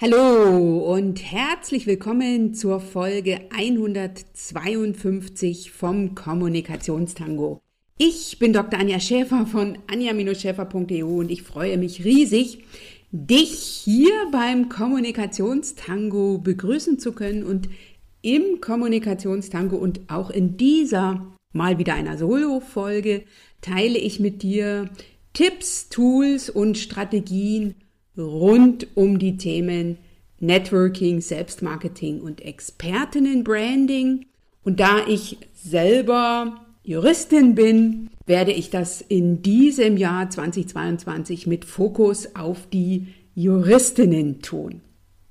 Hallo und herzlich willkommen zur Folge 152 vom Kommunikationstango. Ich bin Dr. Anja Schäfer von anja-schäfer.eu und ich freue mich riesig, dich hier beim Kommunikationstango begrüßen zu können und im Kommunikationstango und auch in dieser mal wieder einer Solo-Folge teile ich mit dir Tipps, Tools und Strategien rund um die Themen Networking, Selbstmarketing und Expertinnenbranding. Und da ich selber Juristin bin, werde ich das in diesem Jahr 2022 mit Fokus auf die Juristinnen tun.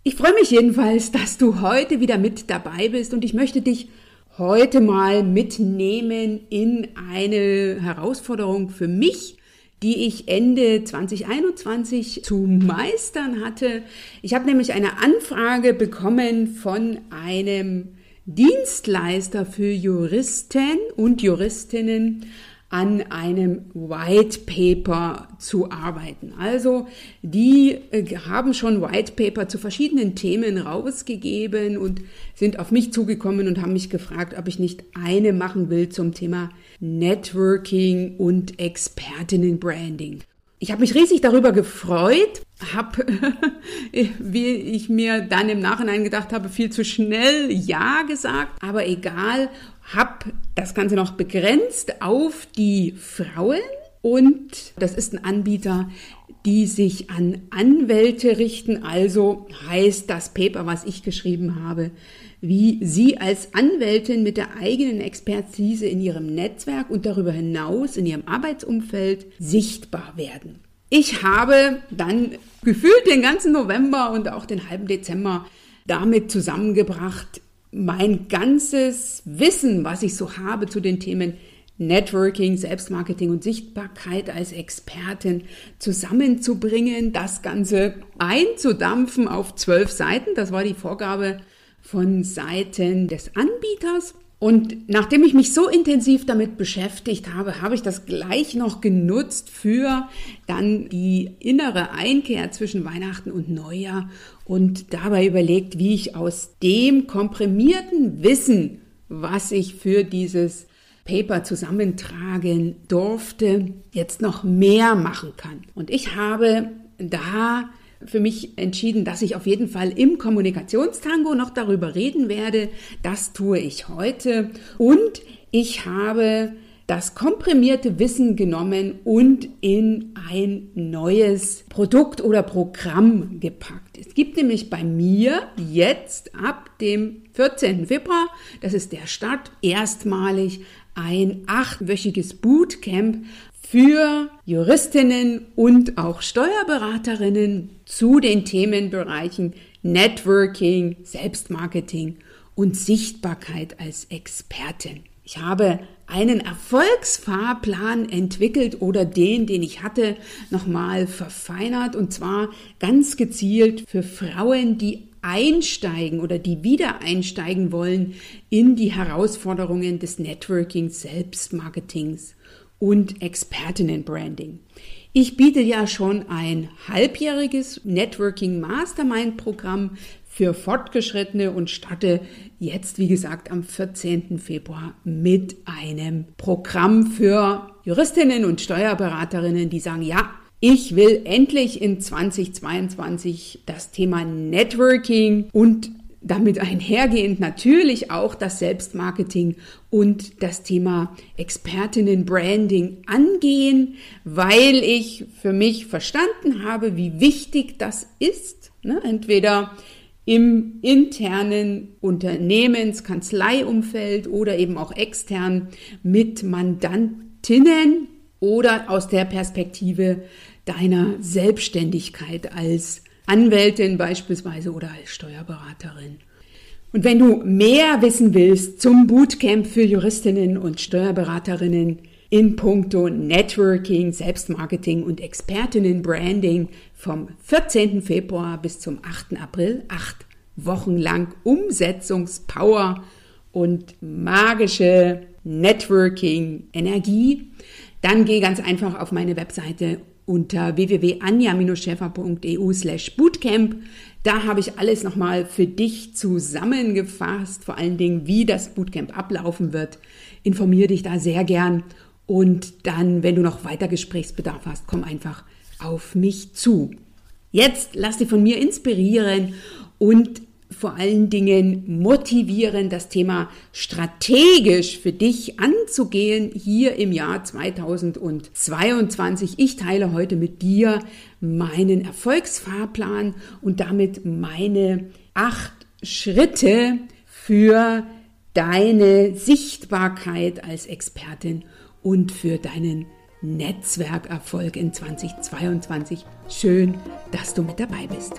Ich freue mich jedenfalls, dass du heute wieder mit dabei bist und ich möchte dich heute mal mitnehmen in eine Herausforderung für mich, die ich Ende 2021 zu meistern hatte. Ich habe nämlich eine Anfrage bekommen von einem Dienstleister für Juristen und Juristinnen an einem White Paper zu arbeiten. Also die äh, haben schon White Paper zu verschiedenen Themen rausgegeben und sind auf mich zugekommen und haben mich gefragt, ob ich nicht eine machen will zum Thema Networking und Expertinnenbranding. Ich habe mich riesig darüber gefreut, habe, wie ich mir dann im Nachhinein gedacht habe, viel zu schnell Ja gesagt, aber egal, habe das Ganze noch begrenzt auf die Frauen. Und das ist ein Anbieter, die sich an Anwälte richten, also heißt das Paper, was ich geschrieben habe, wie Sie als Anwältin mit der eigenen Expertise in Ihrem Netzwerk und darüber hinaus in Ihrem Arbeitsumfeld sichtbar werden. Ich habe dann gefühlt den ganzen November und auch den halben Dezember damit zusammengebracht, mein ganzes Wissen, was ich so habe zu den Themen Networking, Selbstmarketing und Sichtbarkeit als Expertin zusammenzubringen, das Ganze einzudampfen auf zwölf Seiten. Das war die Vorgabe von Seiten des Anbieters. Und nachdem ich mich so intensiv damit beschäftigt habe, habe ich das gleich noch genutzt für dann die innere Einkehr zwischen Weihnachten und Neujahr und dabei überlegt, wie ich aus dem komprimierten Wissen, was ich für dieses Paper zusammentragen durfte, jetzt noch mehr machen kann. Und ich habe da für mich entschieden, dass ich auf jeden Fall im Kommunikationstango noch darüber reden werde. Das tue ich heute. Und ich habe das komprimierte Wissen genommen und in ein neues Produkt oder Programm gepackt. Es gibt nämlich bei mir jetzt ab dem 14. Februar, das ist der Start, erstmalig ein achtwöchiges Bootcamp für Juristinnen und auch Steuerberaterinnen zu den Themenbereichen Networking, Selbstmarketing und Sichtbarkeit als Expertin. Ich habe einen Erfolgsfahrplan entwickelt oder den, den ich hatte, nochmal verfeinert und zwar ganz gezielt für Frauen, die einsteigen oder die wieder einsteigen wollen in die Herausforderungen des Networkings, Selbstmarketings und Expertinnen-Branding. Ich biete ja schon ein halbjähriges Networking Mastermind Programm für Fortgeschrittene und starte jetzt, wie gesagt, am 14. Februar mit einem Programm für Juristinnen und Steuerberaterinnen, die sagen, ja, ich will endlich in 2022 das Thema Networking und damit einhergehend natürlich auch das Selbstmarketing und das Thema Expertinnen-Branding angehen, weil ich für mich verstanden habe, wie wichtig das ist. Ne? Entweder im internen Unternehmens-, Kanzleiumfeld oder eben auch extern mit Mandantinnen oder aus der Perspektive deiner Selbstständigkeit als Anwältin beispielsweise oder als Steuerberaterin. Und wenn du mehr wissen willst zum Bootcamp für Juristinnen und Steuerberaterinnen in puncto Networking, Selbstmarketing und Expertinnenbranding vom 14. Februar bis zum 8. April, acht Wochen lang Umsetzungspower und magische Networking-Energie, dann geh ganz einfach auf meine Webseite unter www.anja-schäfer.eu slash bootcamp. Da habe ich alles nochmal für dich zusammengefasst, vor allen Dingen, wie das Bootcamp ablaufen wird. Informiere dich da sehr gern und dann, wenn du noch weiter Gesprächsbedarf hast, komm einfach auf mich zu. Jetzt lass dich von mir inspirieren und vor allen Dingen motivieren, das Thema strategisch für dich anzugehen hier im Jahr 2022. Ich teile heute mit dir meinen Erfolgsfahrplan und damit meine acht Schritte für deine Sichtbarkeit als Expertin und für deinen Netzwerkerfolg in 2022. Schön, dass du mit dabei bist.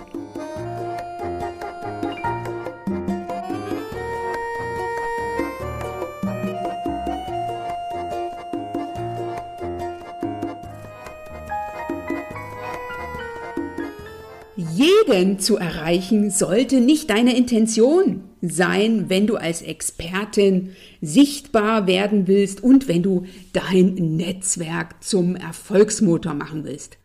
Jeden zu erreichen, sollte nicht deine Intention sein, wenn du als Expertin sichtbar werden willst und wenn du dein Netzwerk zum Erfolgsmotor machen willst.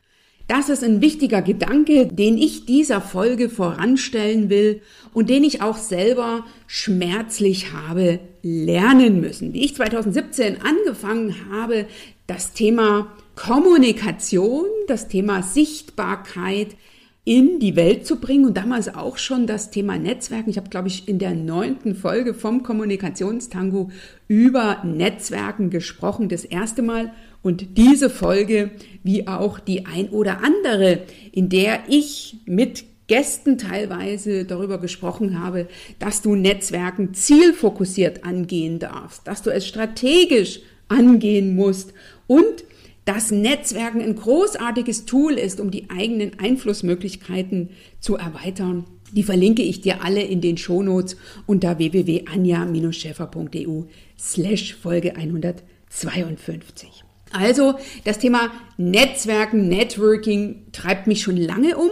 Das ist ein wichtiger Gedanke, den ich dieser Folge voranstellen will und den ich auch selber schmerzlich habe lernen müssen. Wie ich 2017 angefangen habe, das Thema Kommunikation, das Thema Sichtbarkeit in die Welt zu bringen und damals auch schon das Thema Netzwerken. Ich habe, glaube ich, in der neunten Folge vom Kommunikationstango über Netzwerken gesprochen, das erste Mal. Und diese Folge, wie auch die ein oder andere, in der ich mit Gästen teilweise darüber gesprochen habe, dass du Netzwerken zielfokussiert angehen darfst, dass du es strategisch angehen musst und dass Netzwerken ein großartiges Tool ist, um die eigenen Einflussmöglichkeiten zu erweitern. Die verlinke ich dir alle in den Shownotes unter www.anja-schäfer.eu slash Folge 152. Also das Thema Netzwerken, Networking treibt mich schon lange um.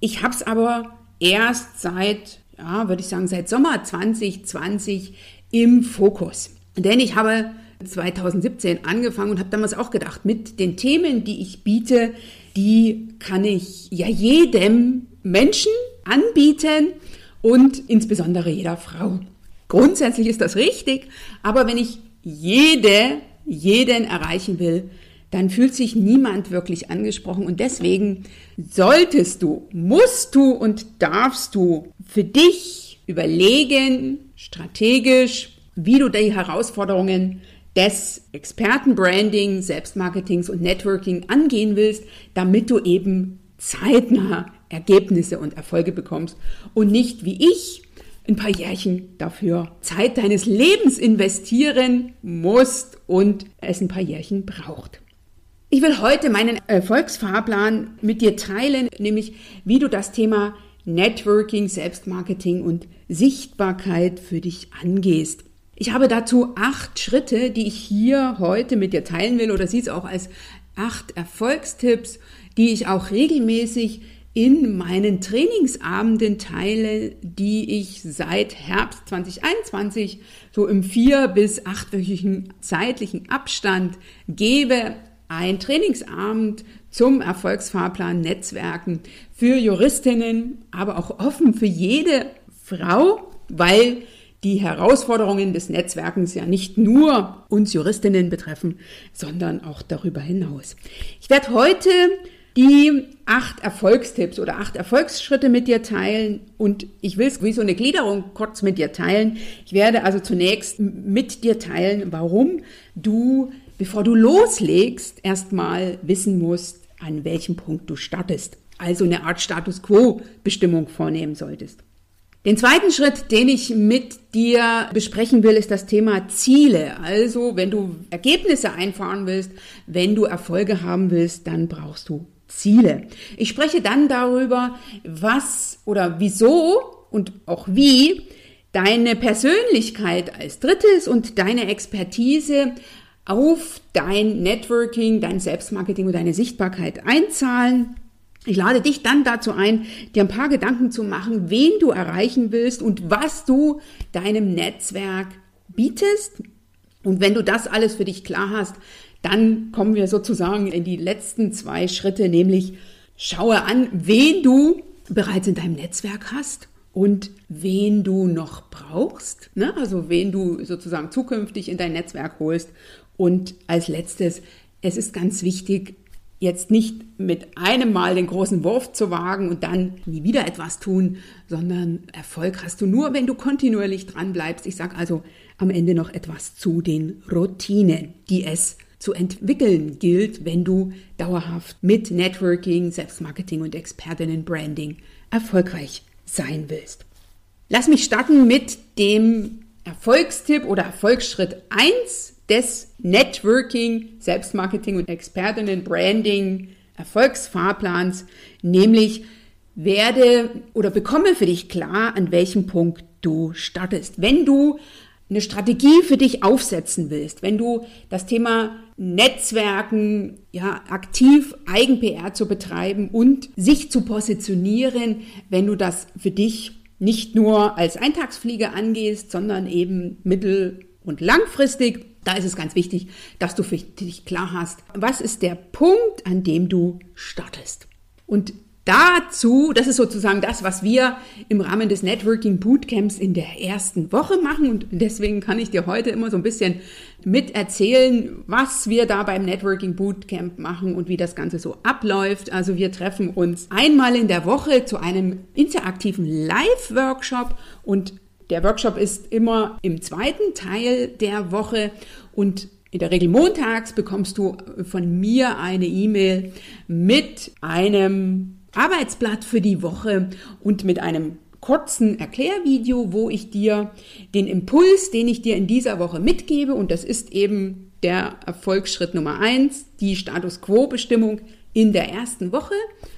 Ich habe es aber erst seit, ja, würde ich sagen, seit Sommer 2020 im Fokus. Denn ich habe 2017 angefangen und habe damals auch gedacht, mit den Themen, die ich biete, die kann ich ja jedem Menschen anbieten und insbesondere jeder Frau. Grundsätzlich ist das richtig, aber wenn ich jede, jeden erreichen will, dann fühlt sich niemand wirklich angesprochen und deswegen solltest du, musst du und darfst du für dich überlegen, strategisch, wie du die Herausforderungen des Expertenbranding, Selbstmarketings und Networking angehen willst, damit du eben zeitnah Ergebnisse und Erfolge bekommst und nicht wie ich ein paar Jährchen dafür Zeit deines Lebens investieren musst und es ein paar Jährchen braucht. Ich will heute meinen Erfolgsfahrplan mit dir teilen, nämlich wie du das Thema Networking, Selbstmarketing und Sichtbarkeit für dich angehst. Ich habe dazu acht Schritte, die ich hier heute mit dir teilen will oder sieh es auch als acht Erfolgstipps, die ich auch regelmäßig in meinen Trainingsabenden teile, die ich seit Herbst 2021 so im vier- bis achtwöchigen zeitlichen Abstand gebe. Ein Trainingsabend zum Erfolgsfahrplan Netzwerken für Juristinnen, aber auch offen für jede Frau, weil die Herausforderungen des Netzwerkens ja nicht nur uns Juristinnen betreffen, sondern auch darüber hinaus. Ich werde heute die acht Erfolgstipps oder acht Erfolgsschritte mit dir teilen und ich will es wie so eine Gliederung kurz mit dir teilen. Ich werde also zunächst mit dir teilen, warum du, bevor du loslegst, erstmal wissen musst, an welchem Punkt du startest. Also eine Art Status Quo Bestimmung vornehmen solltest. Den zweiten Schritt, den ich mit dir besprechen will, ist das Thema Ziele. Also, wenn du Ergebnisse einfahren willst, wenn du Erfolge haben willst, dann brauchst du Ziele. Ich spreche dann darüber, was oder wieso und auch wie deine Persönlichkeit als drittes und deine Expertise auf dein Networking, dein Selbstmarketing und deine Sichtbarkeit einzahlen. Ich lade dich dann dazu ein, dir ein paar Gedanken zu machen, wen du erreichen willst und was du deinem Netzwerk bietest. Und wenn du das alles für dich klar hast, dann kommen wir sozusagen in die letzten zwei Schritte, nämlich schaue an, wen du bereits in deinem Netzwerk hast und wen du noch brauchst, ne? also wen du sozusagen zukünftig in dein Netzwerk holst. Und als letztes, es ist ganz wichtig, jetzt nicht mit einem Mal den großen Wurf zu wagen und dann nie wieder etwas tun, sondern Erfolg hast du nur, wenn du kontinuierlich dran bleibst. Ich sage also am Ende noch etwas zu den Routinen, die es zu entwickeln gilt, wenn du dauerhaft mit Networking, Selbstmarketing und Expertinnen-Branding erfolgreich sein willst. Lass mich starten mit dem Erfolgstipp oder Erfolgsschritt 1 des Networking, Selbstmarketing und Expertinnen-Branding Erfolgsfahrplans, nämlich werde oder bekomme für dich klar, an welchem Punkt du startest. Wenn du eine Strategie für dich aufsetzen willst, wenn du das Thema Netzwerken, ja, aktiv Eigen-PR zu betreiben und sich zu positionieren, wenn du das für dich nicht nur als Eintagsfliege angehst, sondern eben mittel- und langfristig, da ist es ganz wichtig, dass du für dich klar hast, was ist der Punkt, an dem du startest. Und dazu, das ist sozusagen das, was wir im Rahmen des Networking Bootcamps in der ersten Woche machen. Und deswegen kann ich dir heute immer so ein bisschen mit erzählen, was wir da beim Networking Bootcamp machen und wie das Ganze so abläuft. Also wir treffen uns einmal in der Woche zu einem interaktiven Live-Workshop und der Workshop ist immer im zweiten Teil der Woche und in der Regel montags bekommst du von mir eine E-Mail mit einem Arbeitsblatt für die Woche und mit einem kurzen Erklärvideo, wo ich dir den Impuls, den ich dir in dieser Woche mitgebe, und das ist eben der Erfolgsschritt Nummer eins, die Status Quo-Bestimmung in der ersten Woche,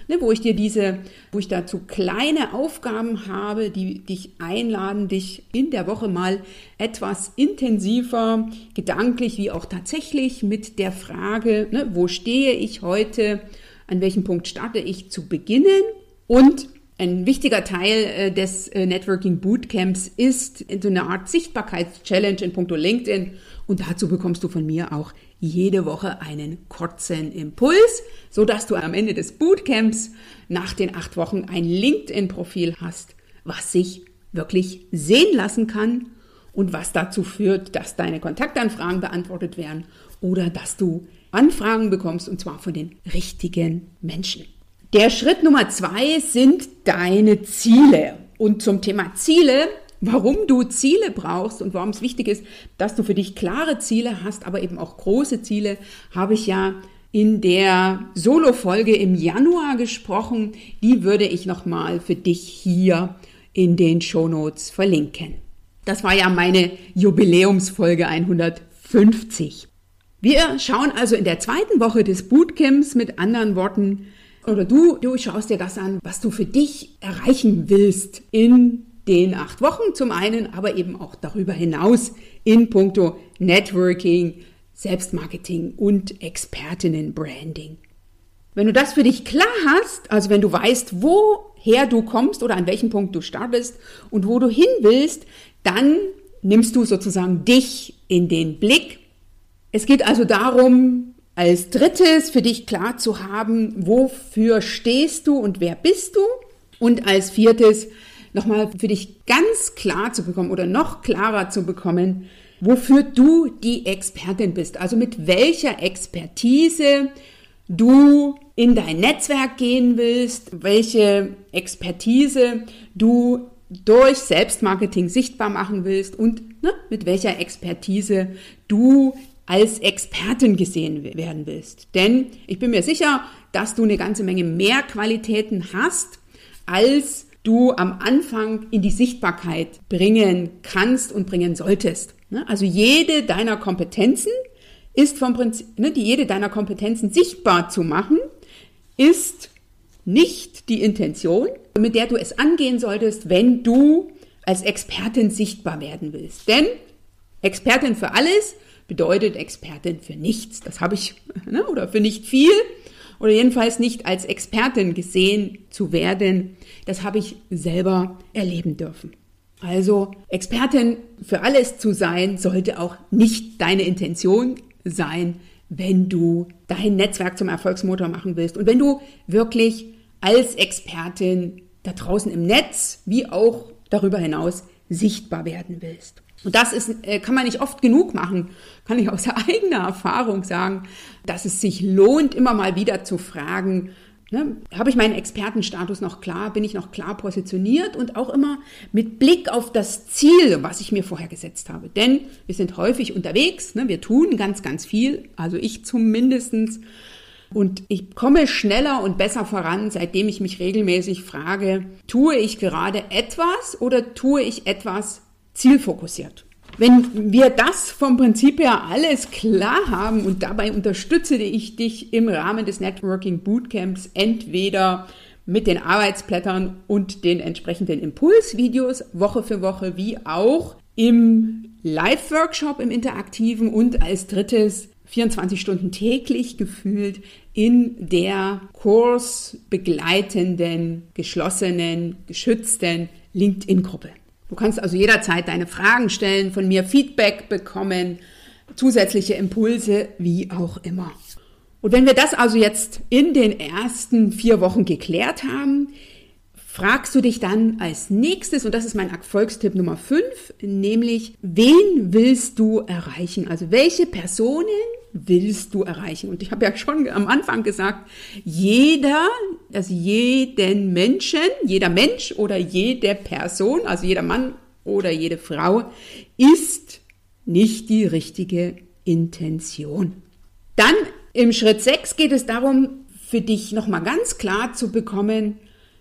ne, wo ich dir diese, wo ich dazu kleine Aufgaben habe, die dich einladen, dich in der Woche mal etwas intensiver, gedanklich wie auch tatsächlich mit der Frage, ne, wo stehe ich heute, an welchem Punkt starte ich zu beginnen. Und ein wichtiger Teil äh, des äh, Networking Bootcamps ist so eine Art Sichtbarkeitschallenge in puncto LinkedIn. Und dazu bekommst du von mir auch jede Woche einen kurzen Impuls, so dass du am Ende des Bootcamps nach den acht Wochen ein LinkedIn-Profil hast, was sich wirklich sehen lassen kann und was dazu führt, dass deine Kontaktanfragen beantwortet werden oder dass du Anfragen bekommst und zwar von den richtigen Menschen. Der Schritt Nummer zwei sind deine Ziele. Und zum Thema Ziele, warum du Ziele brauchst und warum es wichtig ist, dass du für dich klare Ziele hast, aber eben auch große Ziele, habe ich ja in der Solo-Folge im Januar gesprochen. Die würde ich nochmal für dich hier in den Shownotes verlinken. Das war ja meine Jubiläumsfolge 150. Wir schauen also in der zweiten Woche des Bootcamps mit anderen Worten, oder du, du schaust dir das an, was du für dich erreichen willst in den acht Wochen zum einen, aber eben auch darüber hinaus in puncto Networking, Selbstmarketing und Expertinnen-Branding. Wenn du das für dich klar hast, also wenn du weißt, woher du kommst oder an welchem Punkt du startest und wo du hin willst, dann nimmst du sozusagen dich in den Blick es geht also darum, als drittes für dich klar zu haben, wofür stehst du und wer bist du? Und als viertes nochmal für dich ganz klar zu bekommen oder noch klarer zu bekommen, wofür du die Expertin bist. Also mit welcher Expertise du in dein Netzwerk gehen willst, welche Expertise du durch Selbstmarketing sichtbar machen willst und ne, mit welcher Expertise du als Expertin gesehen werden willst. Denn ich bin mir sicher, dass du eine ganze Menge mehr Qualitäten hast, als du am Anfang in die Sichtbarkeit bringen kannst und bringen solltest. Ne? Also jede deiner Kompetenzen ist vom Prinzip, ne, die jede deiner Kompetenzen sichtbar zu machen, ist nicht die Intention, mit der du es angehen solltest, wenn du als Expertin sichtbar werden willst. Denn Expertin für alles bedeutet Expertin für nichts. Das habe ich, ne, oder für nicht viel, oder jedenfalls nicht als Expertin gesehen zu werden. Das habe ich selber erleben dürfen. Also Expertin für alles zu sein, sollte auch nicht deine Intention sein, wenn du dein Netzwerk zum Erfolgsmotor machen willst und wenn du wirklich als Expertin da draußen im Netz wie auch darüber hinaus sichtbar werden willst. Und das ist, äh, kann man nicht oft genug machen, kann ich aus eigener Erfahrung sagen, dass es sich lohnt, immer mal wieder zu fragen, ne, habe ich meinen Expertenstatus noch klar, bin ich noch klar positioniert? Und auch immer mit Blick auf das Ziel, was ich mir vorher gesetzt habe. Denn wir sind häufig unterwegs, ne, wir tun ganz, ganz viel, also ich zumindestens. Und ich komme schneller und besser voran, seitdem ich mich regelmäßig frage, tue ich gerade etwas oder tue ich etwas zielfokussiert? Wenn wir das vom Prinzip her alles klar haben und dabei unterstütze ich dich im Rahmen des Networking Bootcamps entweder mit den Arbeitsblättern und den entsprechenden Impulsvideos Woche für Woche wie auch im Live-Workshop im Interaktiven und als drittes 24 Stunden täglich gefühlt in der Kurs begleitenden, geschlossenen, geschützten LinkedIn-Gruppe. Du kannst also jederzeit deine Fragen stellen, von mir Feedback bekommen, zusätzliche Impulse, wie auch immer. Und wenn wir das also jetzt in den ersten vier Wochen geklärt haben, fragst du dich dann als nächstes, und das ist mein Erfolgstipp Nummer fünf, nämlich, wen willst du erreichen? Also welche Personen willst du erreichen? Und ich habe ja schon am Anfang gesagt, jeder, also jeden Menschen, jeder Mensch oder jede Person, also jeder Mann oder jede Frau, ist nicht die richtige Intention. Dann im Schritt 6 geht es darum, für dich nochmal ganz klar zu bekommen,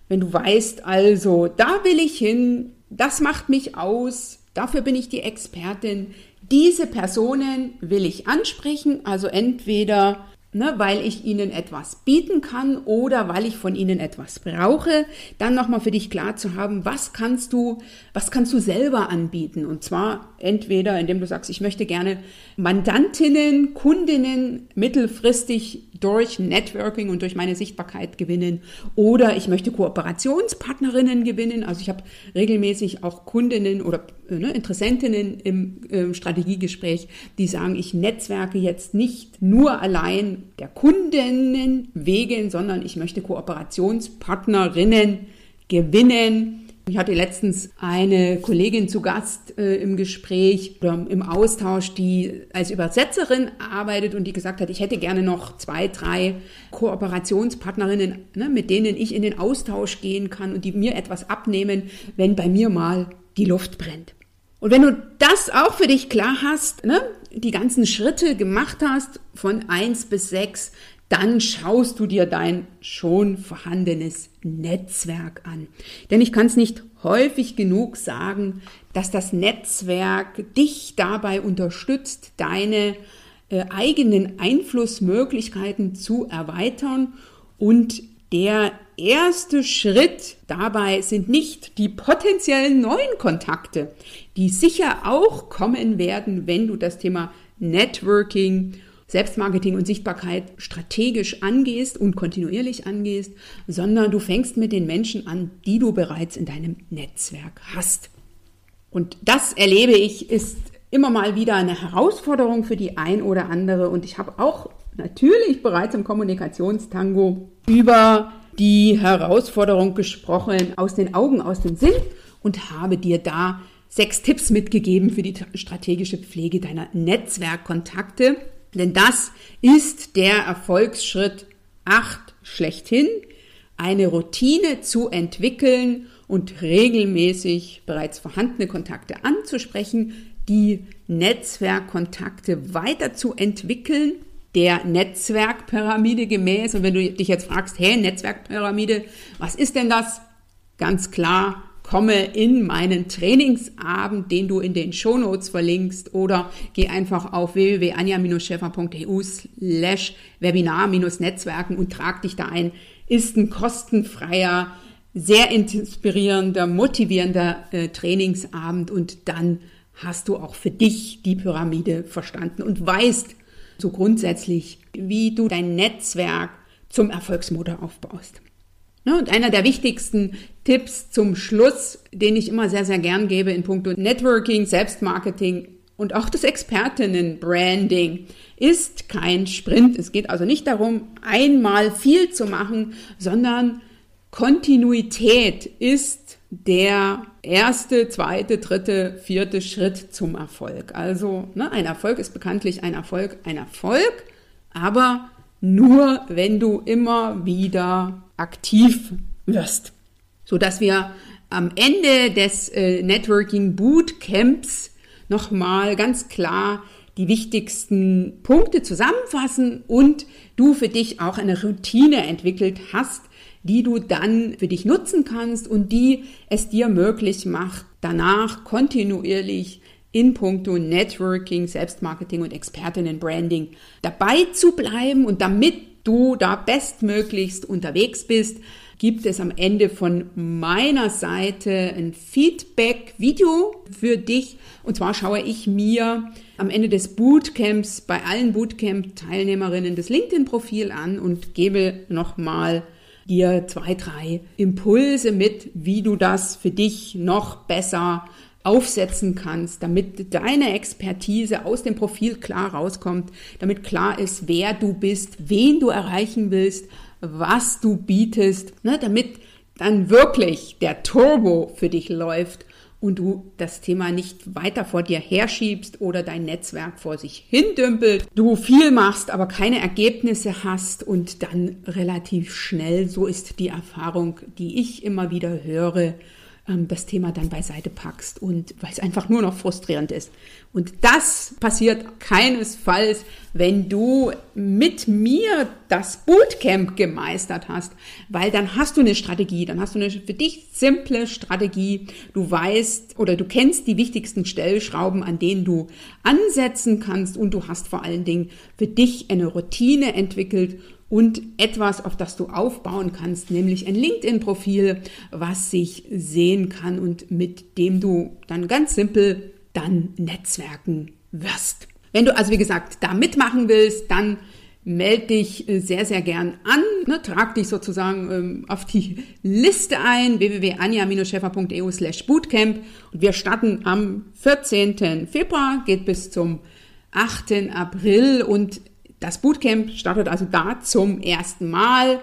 wenn du weißt, also da will ich hin, das macht mich aus, dafür bin ich die Expertin, diese Personen will ich ansprechen, also entweder ne, weil ich ihnen etwas bieten kann oder weil ich von ihnen etwas brauche, dann nochmal für dich klar zu haben, was kannst du, was kannst du selber anbieten? Und zwar entweder, indem du sagst, ich möchte gerne Mandantinnen, Kundinnen mittelfristig durch Networking und durch meine Sichtbarkeit gewinnen oder ich möchte Kooperationspartnerinnen gewinnen. Also ich habe regelmäßig auch Kundinnen oder ne, Interessentinnen im äh, Strategiegespräch, die sagen, ich netzwerke jetzt nicht nur allein der Kundinnen wegen, sondern ich möchte Kooperationspartnerinnen gewinnen. Ich hatte letztens eine Kollegin zu Gast äh, im Gespräch oder im Austausch, die als Übersetzerin arbeitet und die gesagt hat, ich hätte gerne noch zwei, drei Kooperationspartnerinnen, ne, mit denen ich in den Austausch gehen kann und die mir etwas abnehmen, wenn bei mir mal die Luft brennt. Und wenn du das auch für dich klar hast, ne, die ganzen Schritte gemacht hast von eins bis sechs, dann schaust du dir dein schon vorhandenes Netzwerk an. Denn ich kann es nicht häufig genug sagen, dass das Netzwerk dich dabei unterstützt, deine äh, eigenen Einflussmöglichkeiten zu erweitern und der erste Schritt dabei sind nicht die potenziellen neuen Kontakte, die sicher auch kommen werden, wenn du das Thema Networking, Selbstmarketing und Sichtbarkeit strategisch angehst und kontinuierlich angehst, sondern du fängst mit den Menschen an, die du bereits in deinem Netzwerk hast. Und das erlebe ich, ist immer mal wieder eine Herausforderung für die ein oder andere. Und ich habe auch natürlich bereits im Kommunikationstango über die Herausforderung gesprochen, aus den Augen, aus dem Sinn und habe dir da sechs Tipps mitgegeben für die strategische Pflege deiner Netzwerkkontakte. Denn das ist der Erfolgsschritt acht schlechthin, eine Routine zu entwickeln und regelmäßig bereits vorhandene Kontakte anzusprechen, die Netzwerkkontakte weiterzuentwickeln der Netzwerkpyramide gemäß. Und wenn du dich jetzt fragst, hey, Netzwerkpyramide, was ist denn das? Ganz klar, komme in meinen Trainingsabend, den du in den Shownotes verlinkst oder geh einfach auf www.anja-schäfer.eu slash Webinar-Netzwerken und trag dich da ein. Ist ein kostenfreier, sehr inspirierender, motivierender äh, Trainingsabend und dann hast du auch für dich die Pyramide verstanden und weißt, so grundsätzlich, wie du dein Netzwerk zum Erfolgsmotor aufbaust. Ne, und einer der wichtigsten Tipps zum Schluss, den ich immer sehr, sehr gern gebe in puncto Networking, Selbstmarketing und auch das Expertinnen-Branding ist kein Sprint. Es geht also nicht darum, einmal viel zu machen, sondern Kontinuität ist der erste, zweite, dritte, vierte Schritt zum Erfolg. Also ne, ein Erfolg ist bekanntlich ein Erfolg, ein Erfolg, aber nur wenn du immer wieder aktiv wirst, so dass wir am Ende des äh, Networking Bootcamps nochmal ganz klar die wichtigsten Punkte zusammenfassen und du für dich auch eine Routine entwickelt hast, die du dann für dich nutzen kannst und die es dir möglich macht, danach kontinuierlich in puncto Networking, Selbstmarketing und Expertinnen-Branding dabei zu bleiben und damit du da bestmöglichst unterwegs bist, gibt es am Ende von meiner Seite ein Feedback-Video für dich. Und zwar schaue ich mir am Ende des Bootcamps bei allen Bootcamp-Teilnehmerinnen das LinkedIn-Profil an und gebe nochmal dir zwei, drei Impulse mit, wie du das für dich noch besser aufsetzen kannst, damit deine Expertise aus dem Profil klar rauskommt, damit klar ist, wer du bist, wen du erreichen willst, was du bietest, ne, damit dann wirklich der Turbo für dich läuft und du das Thema nicht weiter vor dir herschiebst oder dein Netzwerk vor sich hindümpelt, du viel machst, aber keine Ergebnisse hast und dann relativ schnell, so ist die Erfahrung, die ich immer wieder höre, das Thema dann beiseite packst und weil es einfach nur noch frustrierend ist. Und das passiert keinesfalls, wenn du mit mir das Bootcamp gemeistert hast, weil dann hast du eine Strategie, dann hast du eine für dich simple Strategie. Du weißt oder du kennst die wichtigsten Stellschrauben, an denen du ansetzen kannst und du hast vor allen Dingen für dich eine Routine entwickelt und etwas, auf das du aufbauen kannst, nämlich ein LinkedIn-Profil, was sich sehen kann und mit dem du dann ganz simpel dann Netzwerken wirst. Wenn du also, wie gesagt, da mitmachen willst, dann melde dich sehr, sehr gern an, ne, trag dich sozusagen ähm, auf die Liste ein, www.anja-scheffer.eu slash bootcamp und wir starten am 14. Februar, geht bis zum 8. April und das Bootcamp startet also da zum ersten Mal.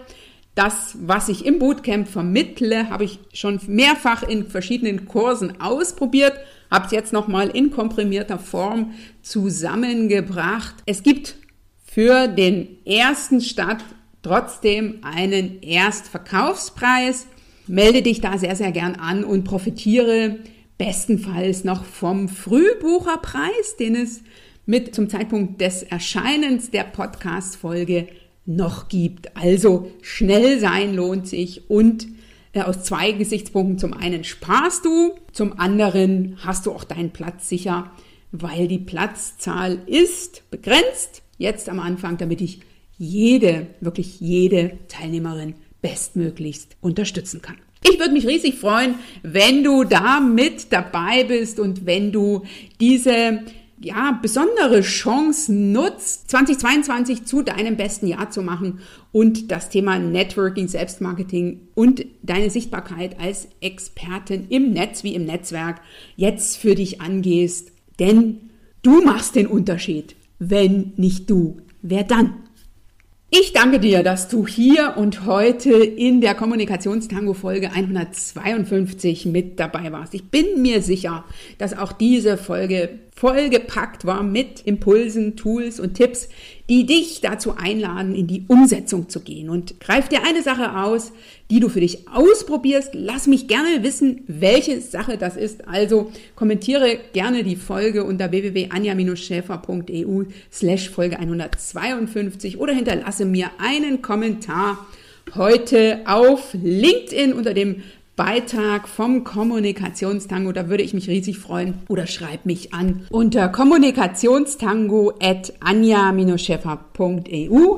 Das, was ich im Bootcamp vermittle, habe ich schon mehrfach in verschiedenen Kursen ausprobiert, habe es jetzt nochmal in komprimierter Form zusammengebracht. Es gibt für den ersten Start trotzdem einen Erstverkaufspreis. Melde dich da sehr, sehr gern an und profitiere bestenfalls noch vom Frühbucherpreis, den es mit zum Zeitpunkt des Erscheinens der Podcast-Folge noch gibt. Also schnell sein lohnt sich und äh, aus zwei Gesichtspunkten. Zum einen sparst du, zum anderen hast du auch deinen Platz sicher, weil die Platzzahl ist begrenzt. Jetzt am Anfang, damit ich jede, wirklich jede Teilnehmerin bestmöglichst unterstützen kann. Ich würde mich riesig freuen, wenn du da mit dabei bist und wenn du diese ja, besondere Chance nutzt, 2022 zu deinem besten Jahr zu machen und das Thema Networking, Selbstmarketing und deine Sichtbarkeit als Expertin im Netz wie im Netzwerk jetzt für dich angehst. Denn du machst den Unterschied. Wenn nicht du, wer dann? Ich danke dir, dass du hier und heute in der Kommunikationstango Folge 152 mit dabei warst. Ich bin mir sicher, dass auch diese Folge vollgepackt war mit Impulsen, Tools und Tipps, die dich dazu einladen, in die Umsetzung zu gehen. Und greif dir eine Sache aus, die du für dich ausprobierst. Lass mich gerne wissen, welche Sache das ist. Also kommentiere gerne die Folge unter www.anja-schäfer.eu slash Folge 152 oder hinterlasse mir einen Kommentar heute auf LinkedIn unter dem Beitrag vom Kommunikationstango. Da würde ich mich riesig freuen. Oder schreib mich an unter kommunikationstango at anja-scheffer.eu.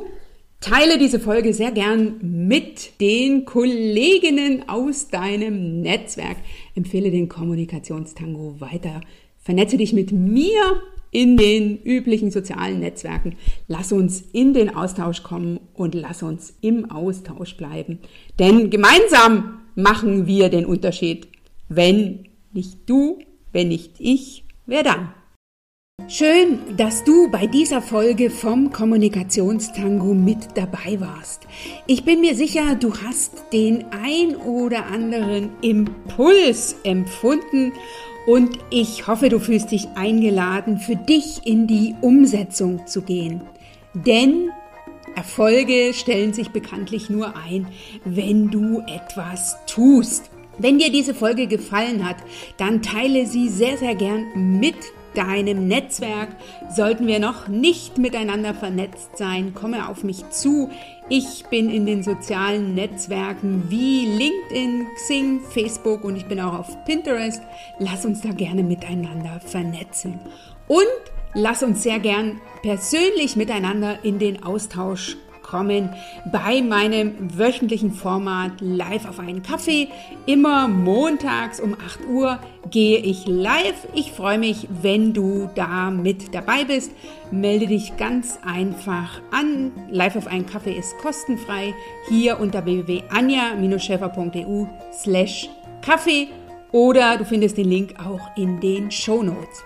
Teile diese Folge sehr gern mit den Kolleginnen aus deinem Netzwerk. Empfehle den Kommunikationstango weiter. Vernetze dich mit mir in den üblichen sozialen Netzwerken. Lass uns in den Austausch kommen und lass uns im Austausch bleiben. Denn gemeinsam machen wir den Unterschied. Wenn nicht du, wenn nicht ich, wer dann? Schön, dass du bei dieser Folge vom Kommunikationstango mit dabei warst. Ich bin mir sicher, du hast den ein oder anderen Impuls empfunden und ich hoffe, du fühlst dich eingeladen, für dich in die Umsetzung zu gehen. Denn Erfolge stellen sich bekanntlich nur ein, wenn du etwas tust. Wenn dir diese Folge gefallen hat, dann teile sie sehr, sehr gern mit deinem Netzwerk. Sollten wir noch nicht miteinander vernetzt sein, komme auf mich zu. Ich bin in den sozialen Netzwerken wie LinkedIn, Xing, Facebook und ich bin auch auf Pinterest. Lass uns da gerne miteinander vernetzen. Und lass uns sehr gern persönlich miteinander in den Austausch willkommen bei meinem wöchentlichen Format Live auf einen Kaffee. Immer montags um 8 Uhr gehe ich live. Ich freue mich, wenn du da mit dabei bist. Melde dich ganz einfach an. Live auf einen Kaffee ist kostenfrei. Hier unter www.anja-schäfer.eu slash Kaffee oder du findest den Link auch in den Show Notes.